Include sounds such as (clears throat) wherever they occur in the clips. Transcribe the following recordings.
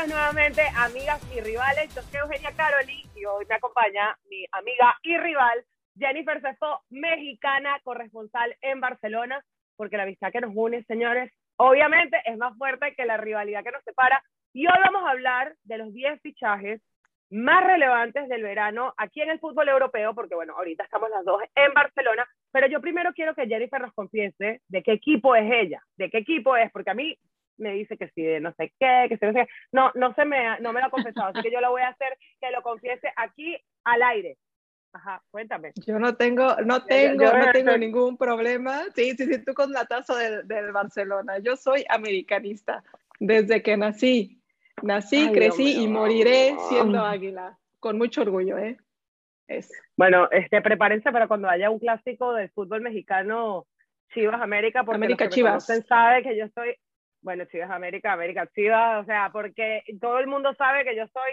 bienvenidos nuevamente, amigas y rivales. Yo soy Eugenia Caroli y hoy me acompaña mi amiga y rival Jennifer Cefo, mexicana, corresponsal en Barcelona, porque la amistad que nos une, señores, obviamente es más fuerte que la rivalidad que nos separa. Y hoy vamos a hablar de los 10 fichajes más relevantes del verano aquí en el fútbol europeo, porque bueno, ahorita estamos las dos en Barcelona, pero yo primero quiero que Jennifer nos confiese de qué equipo es ella, de qué equipo es, porque a mí me dice que sí, de no sé qué, que sí, no sé qué. No, no, se me, no me lo ha confesado, así que yo lo voy a hacer que lo confiese aquí al aire. Ajá, cuéntame. Yo no tengo, no tengo, no (laughs) tengo ningún problema. Sí, sí, sí, tú con la taza del, del Barcelona. Yo soy americanista desde que nací. Nací, crecí y moriré siendo águila. Con mucho orgullo, ¿eh? Es. Bueno, este, prepárense para cuando haya un clásico del fútbol mexicano, Chivas América, porque América Chivas. sabe que yo soy, bueno, Chivas América, América Chivas, o sea, porque todo el mundo sabe que yo soy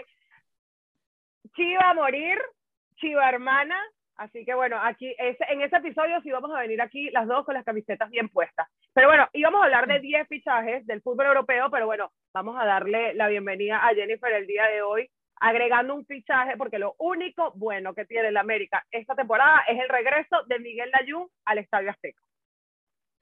Chiva a morir, Chiva hermana, Así que bueno, aquí en ese episodio sí vamos a venir aquí las dos con las camisetas bien puestas. Pero bueno, íbamos a hablar de 10 fichajes del fútbol europeo, pero bueno, vamos a darle la bienvenida a Jennifer el día de hoy, agregando un fichaje, porque lo único bueno que tiene la América esta temporada es el regreso de Miguel Layún al Estadio Azteca.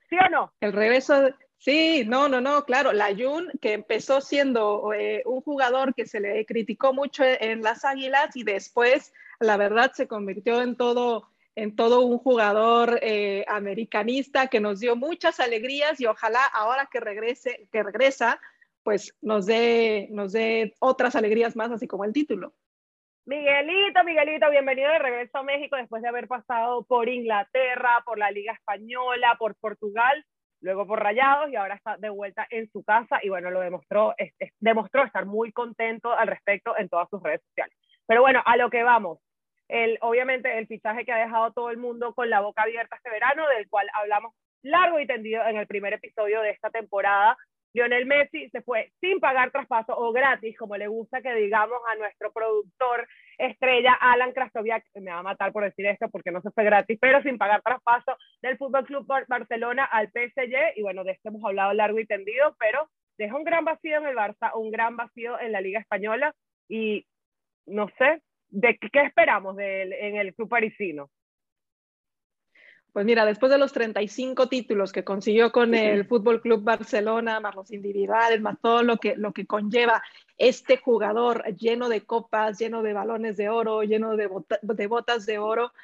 ¿Sí o no? El regreso, sí, no, no, no, claro, Layún, que empezó siendo eh, un jugador que se le criticó mucho en las Águilas y después la verdad se convirtió en todo, en todo un jugador eh, americanista que nos dio muchas alegrías y ojalá ahora que regrese, que regresa, pues nos dé, nos dé otras alegrías más, así como el título. Miguelito, Miguelito, bienvenido de regreso a México después de haber pasado por Inglaterra, por la Liga Española, por Portugal, luego por Rayados y ahora está de vuelta en su casa y bueno, lo demostró, demostró estar muy contento al respecto en todas sus redes sociales. Pero bueno, a lo que vamos el, obviamente el fichaje que ha dejado todo el mundo con la boca abierta este verano, del cual hablamos largo y tendido en el primer episodio de esta temporada. Lionel Messi se fue sin pagar traspaso o gratis, como le gusta que digamos a nuestro productor estrella Alan Krastoviak, me va a matar por decir esto porque no se fue gratis, pero sin pagar traspaso del Fútbol Club Barcelona al PSG y bueno, de esto hemos hablado largo y tendido, pero deja un gran vacío en el Barça, un gran vacío en la Liga española y no sé, de qué esperamos de en el club parisino. Pues mira, después de los 35 títulos que consiguió con el Fútbol Club Barcelona, más los individuales, más todo lo que, lo que conlleva este jugador lleno de copas, lleno de balones de oro, lleno de, de botas de oro,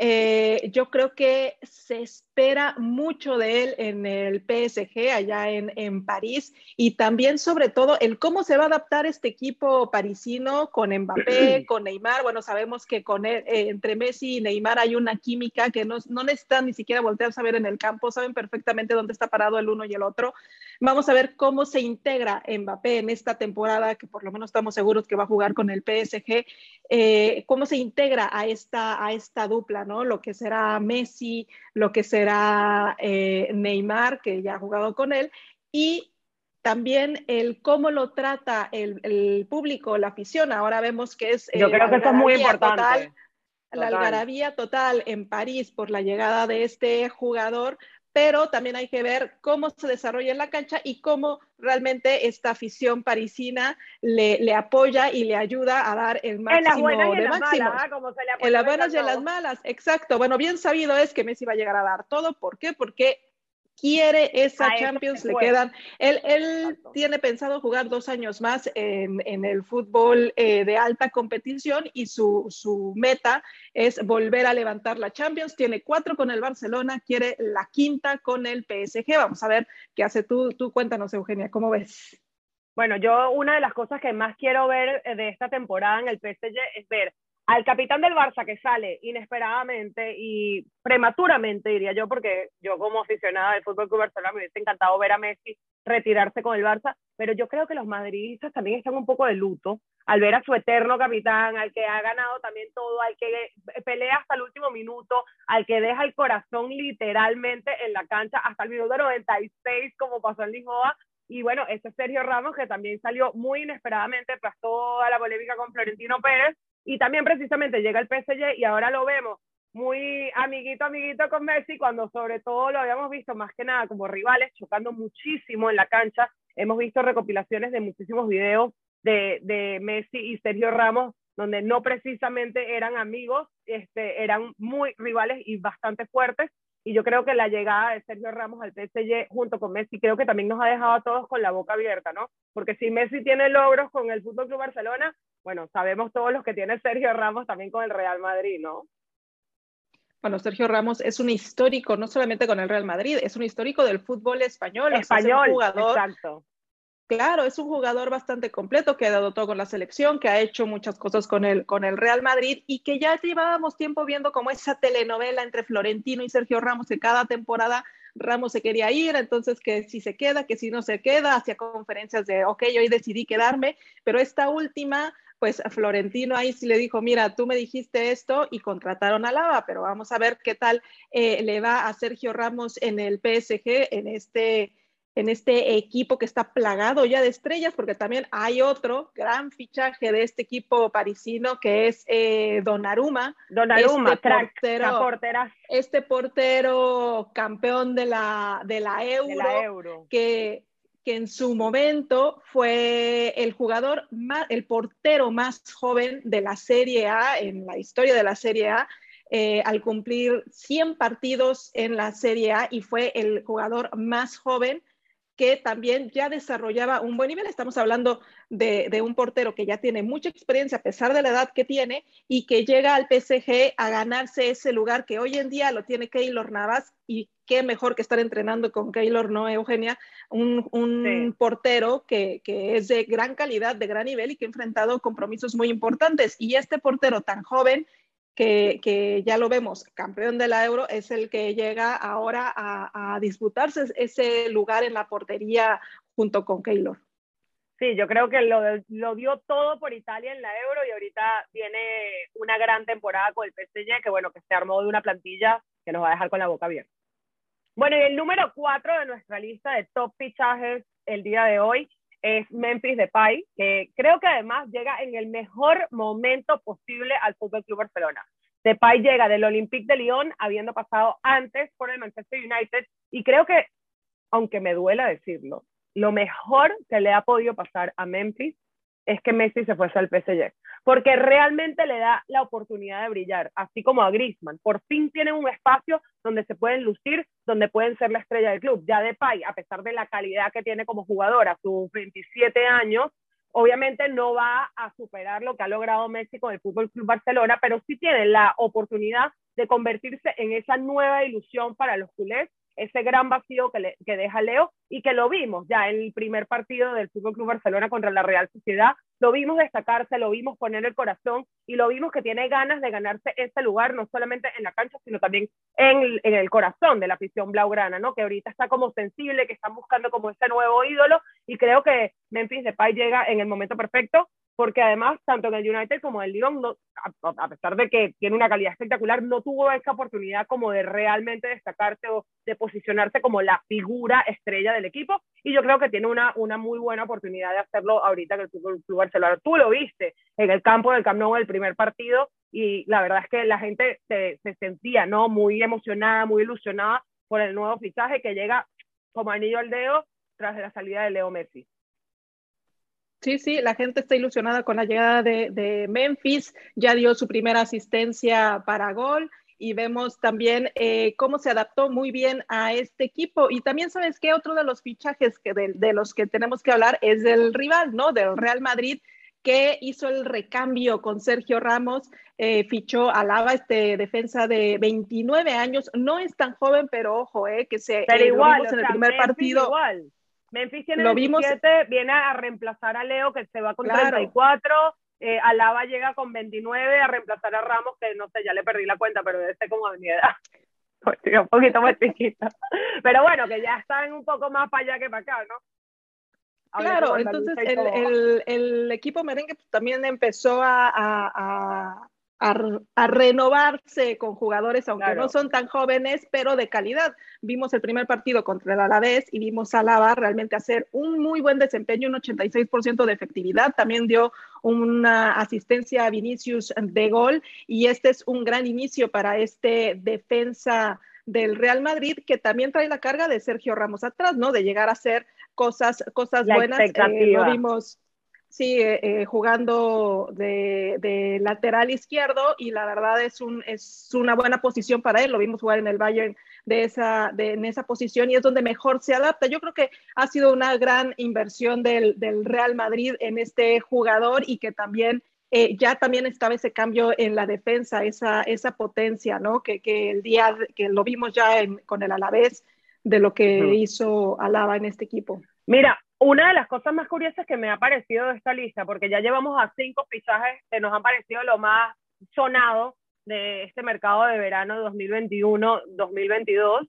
eh, yo creo que se espera mucho de él en el PSG, allá en, en, París, y también sobre todo el cómo se va a adaptar este equipo parisino con Mbappé, (clears throat) con Neymar. Bueno, sabemos que con eh, entre Messi y Neymar hay una química que no, no necesitan ni siquiera voltear a saber en el campo, saben perfectamente dónde está parado el uno y el otro. Vamos a ver cómo se integra Mbappé en esta temporada, que por lo menos estamos seguros que va a jugar con el PSG, eh, cómo se integra a esta, a esta dupla, ¿no? Lo que será Messi, lo que será eh, Neymar, que ya ha jugado con él, y también el cómo lo trata el, el público, la afición. Ahora vemos que es... Yo creo que eso es muy importante. la algarabía total en París por la llegada de este jugador, pero también hay que ver cómo se desarrolla en la cancha y cómo realmente esta afición parisina le, le apoya y le ayuda a dar el máximo en las de máximo. Malas, como se le en las buenas y en las malas, exacto. Bueno, bien sabido es que Messi va a llegar a dar todo. ¿Por qué? Porque quiere esa Champions, le quedan. Él, él tiene pensado jugar dos años más en, en el fútbol eh, de alta competición y su, su, meta es volver a levantar la Champions. Tiene cuatro con el Barcelona, quiere la quinta con el PSG. Vamos a ver qué hace tú. Tú cuéntanos, Eugenia, ¿cómo ves? Bueno, yo una de las cosas que más quiero ver de esta temporada en el PSG es ver al capitán del Barça que sale inesperadamente y prematuramente, diría yo, porque yo como aficionada del Fútbol Club Barcelona me hubiese encantado ver a Messi retirarse con el Barça, pero yo creo que los madridistas también están un poco de luto al ver a su eterno capitán, al que ha ganado también todo, al que pelea hasta el último minuto, al que deja el corazón literalmente en la cancha hasta el minuto 96, como pasó en Lisboa, y bueno, ese Sergio Ramos que también salió muy inesperadamente tras toda la polémica con Florentino Pérez, y también precisamente llega el PSG y ahora lo vemos muy amiguito, amiguito con Messi, cuando sobre todo lo habíamos visto más que nada como rivales, chocando muchísimo en la cancha hemos visto recopilaciones de muchísimos videos de, de Messi y Sergio Ramos, donde no precisamente eran amigos, este, eran muy rivales y bastante fuertes. Y yo creo que la llegada de Sergio Ramos al PSG junto con Messi, creo que también nos ha dejado a todos con la boca abierta, ¿no? Porque si Messi tiene logros con el Fútbol Club Barcelona, bueno, sabemos todos los que tiene Sergio Ramos también con el Real Madrid, ¿no? Bueno, Sergio Ramos es un histórico, no solamente con el Real Madrid, es un histórico del fútbol español. Español, jugador, exacto. Claro, es un jugador bastante completo que ha dado todo con la selección, que ha hecho muchas cosas con el, con el Real Madrid y que ya llevábamos tiempo viendo como esa telenovela entre Florentino y Sergio Ramos, que cada temporada Ramos se quería ir, entonces que si se queda, que si no se queda, hacía conferencias de, ok, hoy decidí quedarme, pero esta última pues Florentino ahí sí le dijo, mira, tú me dijiste esto y contrataron a Lava, pero vamos a ver qué tal eh, le va a Sergio Ramos en el PSG, en este, en este equipo que está plagado ya de estrellas, porque también hay otro gran fichaje de este equipo parisino que es eh, Donnarumma. Donnarumma, este portero, este portero campeón de la, de la Euro, de la Euro. que que en su momento fue el jugador, más, el portero más joven de la Serie A, en la historia de la Serie A, eh, al cumplir 100 partidos en la Serie A y fue el jugador más joven que también ya desarrollaba un buen nivel. Estamos hablando de, de, un portero que ya tiene mucha experiencia a pesar de la edad que tiene y que llega al PSG a ganarse ese lugar que hoy en día lo tiene Keylor Navas y qué mejor que estar entrenando con Keylor, ¿no, Eugenia? Un, portero que, es de gran calidad, de gran nivel y que ha enfrentado compromisos muy importantes. Y este portero tan joven, que, ya lo vemos, campeón de la Euro, es el que llega ahora a, disputarse ese lugar en la portería junto con Keylor. Sí, yo creo que lo, lo, dio todo por Italia en la Euro y ahorita viene una gran temporada con el PSG, que bueno, que se armó de una plantilla que nos va a dejar con la boca abierta. Bueno, y el número cuatro de nuestra lista de top fichajes el día de hoy es Memphis Depay, que creo que además llega en el mejor momento posible al Fútbol Club Barcelona. Depay llega del Olympique de Lyon, habiendo pasado antes por el Manchester United, y creo que, aunque me duela decirlo, lo mejor que le ha podido pasar a Memphis es que Messi se fuese al PSG, porque realmente le da la oportunidad de brillar, así como a Griezmann. Por fin tienen un espacio donde se pueden lucir, donde pueden ser la estrella del club. Ya de Depay, a pesar de la calidad que tiene como jugador a sus 27 años, obviamente no va a superar lo que ha logrado Messi con el Fútbol Club Barcelona, pero sí tiene la oportunidad de convertirse en esa nueva ilusión para los culés ese gran vacío que, que deja Leo y que lo vimos ya en el primer partido del Fútbol Club Barcelona contra la Real Sociedad, lo vimos destacarse, lo vimos poner el corazón y lo vimos que tiene ganas de ganarse ese lugar, no solamente en la cancha, sino también en, en el corazón de la afición blaugrana, ¿no? Que ahorita está como sensible, que están buscando como ese nuevo ídolo y creo que Memphis Depay llega en el momento perfecto porque además, tanto en el United como en el Lyon, a, pesar de que tiene una calidad espectacular, no tuvo esa oportunidad como de realmente destacarse o de posicionarse como la figura estrella del equipo, y yo creo que tiene una, una muy buena oportunidad de hacerlo ahorita que el Club Barcelona. Tú lo viste en el campo del Camp Nou el primer partido, y la verdad es que la gente se, se sentía ¿no? muy emocionada, muy ilusionada por el nuevo fichaje que llega como anillo al dedo tras la salida de Leo Messi. Sí, sí, la gente está ilusionada con la llegada de, Memphis, ya dio su primera asistencia para gol y vemos también eh, cómo se adaptó muy bien a este equipo. Y también sabes que otro de los fichajes que de, los que tenemos que hablar es del rival, ¿no? Del Real Madrid, que hizo el recambio con Sergio Ramos, eh, fichó a Lava, este defensa de 29 años, no es tan joven, pero ojo, eh, que se pero igual, en el primer partido. Igual Memphis tiene lo 27, viene a reemplazar a Leo, que se va con 34. Eh, Alaba llega con 29 a reemplazar a Ramos, que no sé, ya le perdí la cuenta, pero debe ser como de mi edad. (laughs) un poquito más chiquita. Pero bueno, que ya están un poco más para allá que para acá, ¿no? claro, entonces el, el, el, equipo merengue también empezó a, a a, renovarse con jugadores, aunque no son tan jóvenes, pero de calidad. Vimos el primer partido contra el Alavés y vimos a Lava realmente hacer un muy buen desempeño, un 86% de efectividad. También dio una asistencia a Vinicius de gol y este es un gran inicio para este defensa del Real Madrid, que también trae la carga de Sergio Ramos atrás, ¿no? De llegar a ser cosas, cosas buenas. Eh, lo vimos, sí, eh, jugando de, lateral izquierdo y la verdad es, un, es una buena posición para él. Lo vimos jugar en el Bayern de esa, de, en esa posición y es donde mejor se adapta. Yo creo que ha sido una gran inversión del, del Real Madrid en este jugador y que también eh, ya también estaba ese cambio en la defensa, esa, esa potencia, ¿no? Que, que el día que lo vimos ya con el Alavés, de lo que hizo Alaba en este equipo. Mira, una de las cosas más curiosas que me ha parecido de esta lista, porque ya llevamos a cinco fichajes que nos han parecido lo más sonado de este mercado de verano 2021-2022,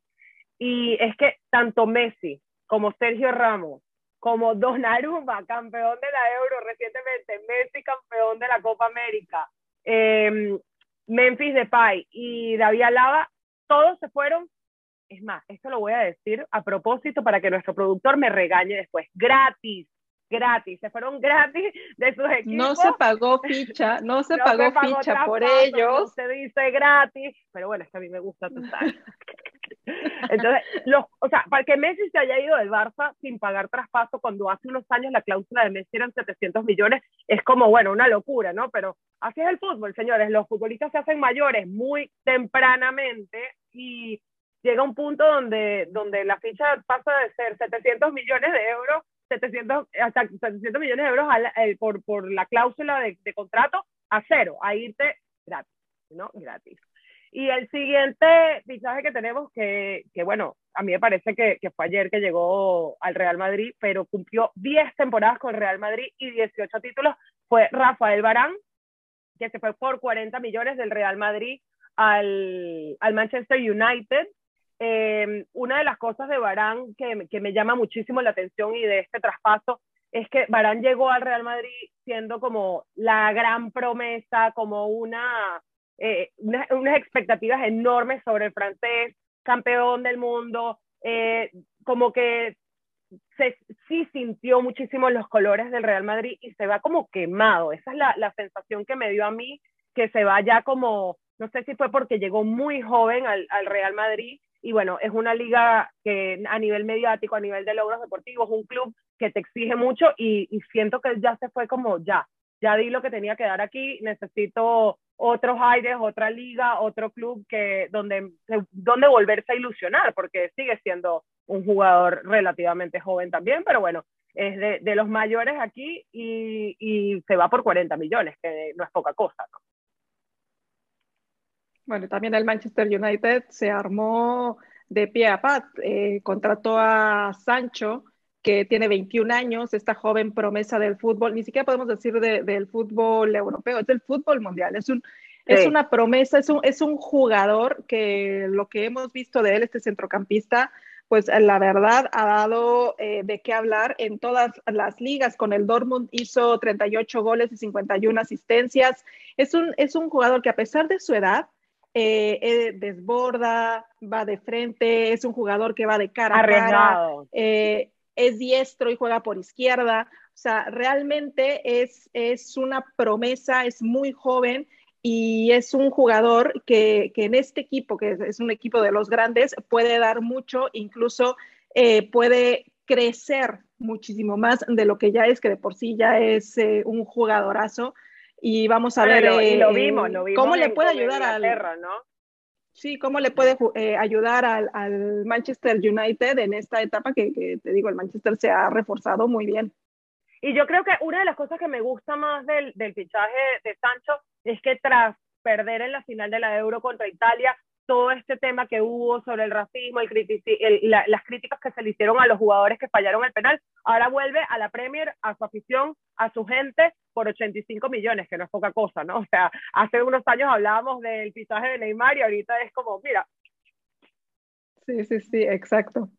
y es que tanto Messi como Sergio Ramos, como Donnarumma, campeón de la Euro recientemente, Messi, campeón de la Copa América, eh, Memphis Depay y David Alaba, todos se fueron. Es más, esto lo voy a decir a propósito para que nuestro productor me regañe después. Gratis, gratis, se fueron gratis de sus equipos. No se pagó ficha, no se (laughs) pagó, ficha por ellos. se dice gratis, pero bueno, es que a mí me gusta tu (laughs) Entonces, los, o sea, para que Messi se haya ido del Barça sin pagar traspaso cuando hace unos años la cláusula de Messi eran 700 millones, es como, bueno, una locura, ¿no? Pero así es el fútbol, señores. Los futbolistas se hacen mayores muy tempranamente y llega un punto donde, donde la ficha pasa de ser 700 millones de euros 700, hasta 700 millones de euros eh, por, por la cláusula de, de, contrato a cero, a irte gratis, ¿no? Gratis. Y el siguiente fichaje que tenemos, que, que bueno, a mí me parece que, que, fue ayer que llegó al Real Madrid, pero cumplió 10 temporadas con el Real Madrid y 18 títulos, fue Rafael Barán, que se fue por 40 millones del Real Madrid al, al Manchester United eh, una de las cosas de Barán que, que, me llama muchísimo la atención y de este traspaso es que Barán llegó al Real Madrid siendo como la gran promesa, como una, eh, unas expectativas enormes sobre el francés, campeón del mundo, eh, como que se, sí sintió muchísimo los colores del Real Madrid y se va como quemado. Esa es la, la sensación que me dio a mí, que se va ya como, no sé si fue porque llegó muy joven al, al Real Madrid y bueno, es una liga que a nivel mediático, a nivel de logros deportivos, un club que te exige mucho y, siento que ya se fue como ya, ya di lo que tenía que dar aquí, necesito otros aires, otra liga, otro club que donde, donde volverse a ilusionar, porque sigue siendo un jugador relativamente joven también, pero bueno, es de, de los mayores aquí y, y, se va por 40 millones, que no es poca cosa, ¿no? Bueno, también el Manchester United se armó de pie a pat, eh, contrató a Sancho, que tiene 21 años, esta joven promesa del fútbol, ni siquiera podemos decir del fútbol europeo, es del fútbol mundial, es, un, es una promesa, es un, es un jugador que lo que hemos visto de él, este centrocampista, pues la verdad ha dado eh, de qué hablar en todas las ligas. Con el Dortmund hizo 38 goles y 51 asistencias. Es un, es un jugador que a pesar de su edad, eh, eh, desborda, va de frente, es un jugador que va de cara a cara, eh, es diestro y juega por izquierda. O sea, realmente es, es una promesa, es muy joven y es un jugador que, que en este equipo, que es, un equipo de los grandes, puede dar mucho, incluso puede crecer muchísimo más de lo que ya es, que de por sí ya es un jugadorazo y vamos a ver lo, lo vimos, lo vimos cómo le puede ayudar al ¿no? Sí, cómo le puede eh, ayudar al, al, Manchester United en esta etapa que, que, te digo, el Manchester se ha reforzado muy bien. Y yo creo que una de las cosas que me gusta más del, del fichaje de Sancho es que tras perder en la final de la Euro contra Italia, todo este tema que hubo sobre el racismo, el el, las críticas que se le hicieron a los jugadores que fallaron el penal, ahora vuelve a la Premier, a su afición, a su gente, por 85 millones, que no es poca cosa, ¿no? O sea, hace unos años hablábamos del pisaje de Neymar y ahorita es como, mira. Sí, sí, sí, exacto.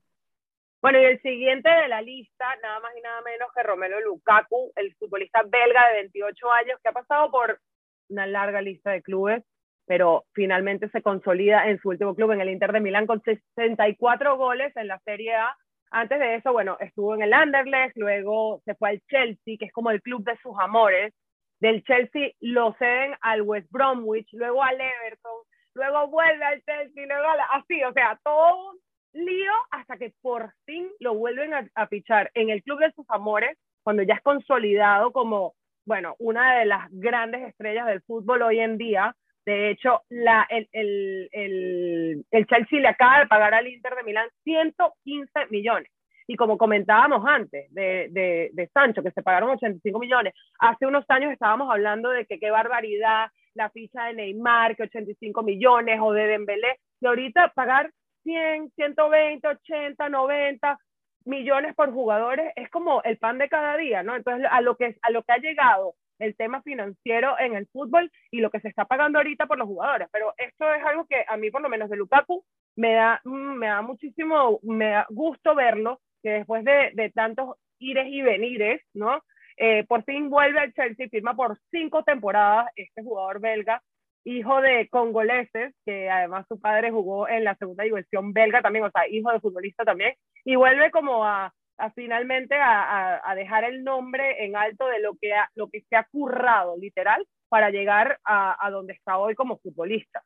Bueno, y el siguiente de la lista, nada más y nada menos que Romelu Lukaku, el futbolista belga de 28 años, que ha pasado por una larga lista de clubes, pero finalmente se consolida en su último club, en el Inter de Milán, con 64 goles en la Serie A. Antes de eso, bueno, estuvo en el Anderlecht, luego se fue al Chelsea, que es como el club de sus amores. Del Chelsea lo ceden al West Bromwich, luego al Everton, luego vuelve al Chelsea, luego a la, así, o sea, todo lío hasta que por fin lo vuelven a, a fichar en el club de sus amores, cuando ya es consolidado como, bueno, una de las grandes estrellas del fútbol hoy en día. De hecho, la, el, el, el, el Chelsea le acaba de pagar al Inter de Milán 115 millones. Y como comentábamos antes de, de, de, Sancho, que se pagaron 85 millones, hace unos años estábamos hablando de que qué barbaridad la ficha de Neymar, que 85 millones, o de Dembélé, y ahorita pagar 100, 120, 80, 90 millones por jugadores es como el pan de cada día, ¿no? Entonces, a lo que, a lo que ha llegado el tema financiero en el fútbol y lo que se está pagando ahorita por los jugadores. Pero esto es algo que a mí, por lo menos de Lukaku, me da, mm, me da muchísimo, me da gusto verlo, que después de, de tantos ires y venires, ¿no? Eh, por fin vuelve al Chelsea, firma por cinco temporadas este jugador belga, hijo de congoleses, que además su padre jugó en la segunda división belga también, o sea, hijo de futbolista también, y vuelve como a, finalmente a, a, dejar el nombre en alto de lo que, lo que se ha currado, literal, para llegar a, a donde está hoy como futbolista.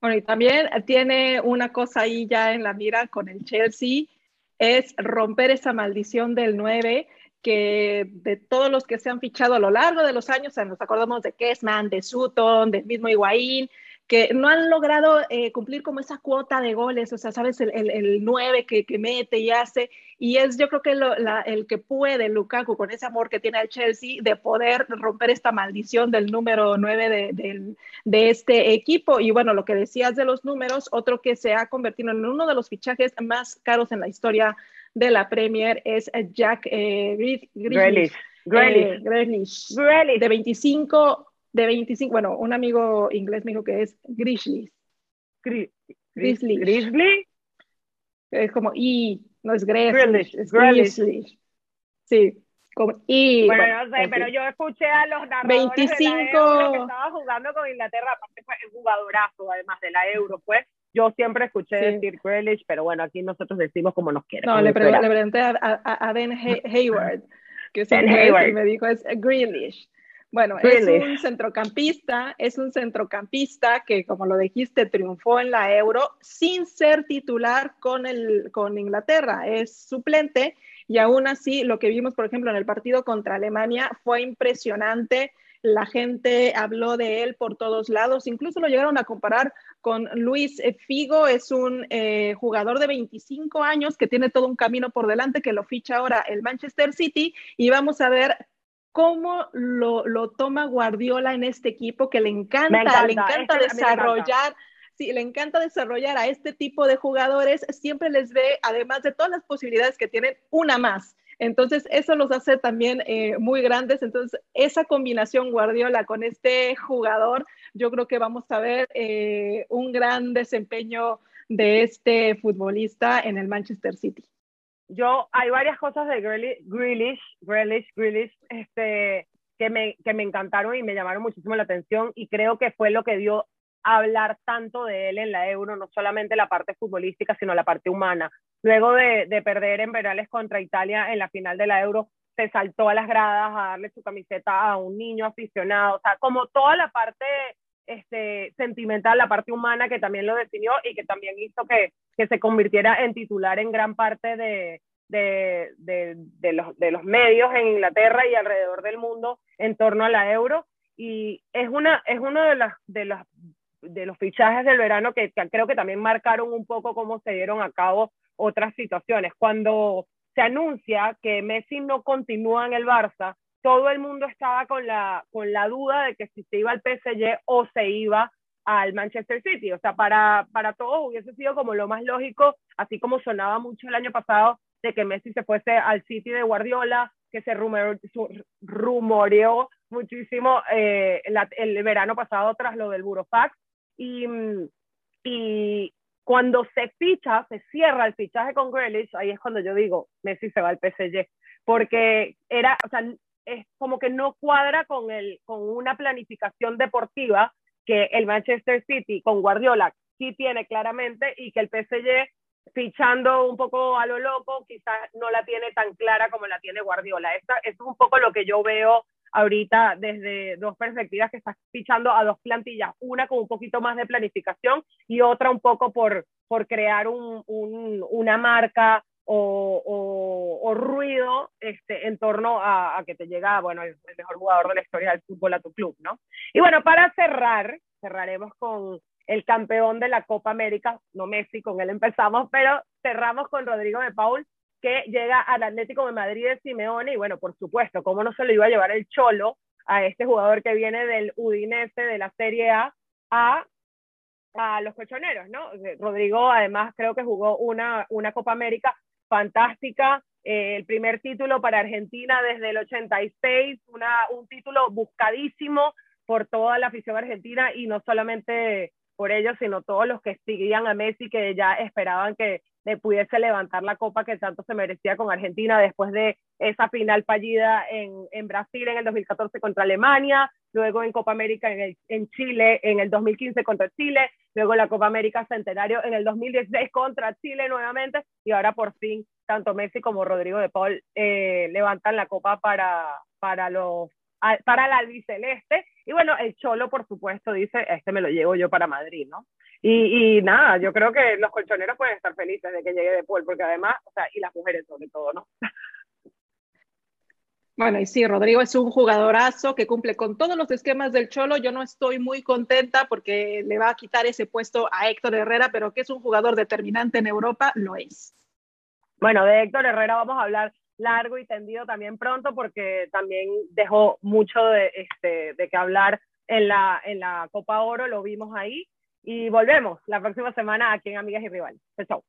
Bueno, y también tiene una cosa ahí ya en la mira con el Chelsea, es romper esa maldición del 9 que de todos los que se han fichado a lo largo de los años, nos acordamos de Kessman, de Sutton, del mismo Higuaín, que no han logrado eh, cumplir como esa cuota de goles, o sea, sabes, el, el, el 9 que, que, mete y hace, y es yo creo que lo, la, el que puede Lukaku con ese amor que tiene al Chelsea de poder romper esta maldición del número 9 de, de, de, este equipo. Y bueno, lo que decías de los números, otro que se ha convertido en uno de los fichajes más caros en la historia de la Premier es Jack eh, Grealish, Grealish. Eh, Grealish, de 25 de 25, bueno, un amigo inglés me dijo que es Grizzly. Grizzly. Grizzly. Es como y, no es Grizzly, es Grizzly. Sí, como y. Bueno, bueno no sé, pero yo escuché a los narradores 25 de la Euro que estaba jugando con Inglaterra, aparte fue un jugadorazo, además de la Euro, pues. Yo siempre escuché sí. decir Grealish, pero bueno, aquí nosotros decimos como nos quieren. No, le, pre le, pregunté a, a, a Ben (laughs) Hayward, que es Hayward. y me dijo es Grealish. Bueno, es un centrocampista, es un centrocampista que, como lo dijiste, triunfó en la Euro sin ser titular con, el, con Inglaterra, es suplente y aún así lo que vimos, por ejemplo, en el partido contra Alemania fue impresionante. La gente habló de él por todos lados, incluso lo llegaron a comparar con Luis Figo, es un eh, jugador de 25 años que tiene todo un camino por delante, que lo ficha ahora el Manchester City. Y vamos a ver cómo lo, lo, toma Guardiola en este equipo, que le encanta, encanta le encanta este, desarrollar. Encanta. Sí, le encanta desarrollar a este tipo de jugadores, siempre les ve, además de todas las posibilidades que tienen, una más. Entonces, eso los hace también eh, muy grandes. Entonces, esa combinación Guardiola con este jugador, yo creo que vamos a ver eh, un gran desempeño de este futbolista en el Manchester City yo, hay varias cosas de Grealish, Grealish, Grealish, este, que me, que me encantaron y me llamaron muchísimo la atención y creo que fue lo que dio a hablar tanto de él en la Euro, no solamente la parte futbolística, sino la parte humana. Luego de, de perder en penales contra Italia en la final de la Euro, se saltó a las gradas a darle su camiseta a un niño aficionado, o sea, como toda la parte este, sentimental, la parte humana que también lo definió y que también hizo que, que se convirtiera en titular en gran parte de, de, de, los, de los medios en Inglaterra y alrededor del mundo en torno a la euro. Y es, una, es uno de, las, de, las, de los fichajes del verano que creo que también marcaron un poco cómo se dieron a cabo otras situaciones. Cuando se anuncia que Messi no continúa en el Barça, todo el mundo estaba con la, con la duda de que si se iba al PSG o se iba al Manchester City. O sea, para, para todos hubiese sido como lo más lógico, así como sonaba mucho el año pasado de que Messi se fuese al City de Guardiola, que se rumoreó, rumoreó muchísimo eh, la, el verano pasado tras lo del Burofax. Y, y cuando se ficha, se cierra el fichaje con Grealish, ahí es cuando yo digo, Messi se va al PSG, porque era, o sea, es como que no cuadra con, el, con una planificación deportiva que el Manchester City con Guardiola sí tiene claramente y que el PSG fichando un poco a lo loco quizás no la tiene tan clara como la tiene Guardiola. Esto es un poco lo que yo veo ahorita desde dos perspectivas que estás fichando a dos plantillas, una con un poquito más de planificación y otra un poco por, por crear un, una marca o, ruido este, en torno a, que te llega, bueno, el, mejor jugador de la historia del fútbol a tu club, ¿no? Y bueno, para cerrar, cerraremos con el campeón de la Copa América, no Messi, con él empezamos, pero cerramos con Rodrigo de Paul, que llega al Atlético de Madrid de Simeone, y bueno, por supuesto, ¿cómo no se lo iba a llevar el Cholo a este jugador que viene del Udinese de la Serie A a a los colchoneros, ¿no? Rodrigo además creo que jugó una, una Copa América fantástica, eh, el primer título para Argentina desde el 86, una, un título buscadísimo por toda la afición argentina y no solamente por ellos, sino todos los que seguían a Messi, que ya esperaban que le pudiese levantar la copa que tanto se merecía con Argentina después de esa final fallida en, en Brasil en el 2014 contra Alemania, luego en Copa América en, el, en Chile en el 2015 contra Chile, luego la Copa América Centenario en el 2016 contra Chile nuevamente y ahora por fin tanto Messi como Rodrigo de Paul eh, levantan la copa para, para, los, para la albiceleste y bueno, el Cholo por supuesto dice, este me lo llevo yo para Madrid, ¿no? Y, y, nada, yo creo que los colchoneros pueden estar felices de que llegue de Paul, porque además, o sea, y las mujeres sobre todo, ¿no? Bueno, y sí, Rodrigo es un jugadorazo que cumple con todos los esquemas del Cholo. Yo no estoy muy contenta porque le va a quitar ese puesto a Héctor Herrera, pero que es un jugador determinante en Europa, lo es. Bueno, de Héctor Herrera vamos a hablar largo y tendido también pronto porque también dejó mucho de, este, que hablar en la, en la Copa Oro, lo vimos ahí. Y volvemos la próxima semana aquí en Amigas y Rivales. Chao.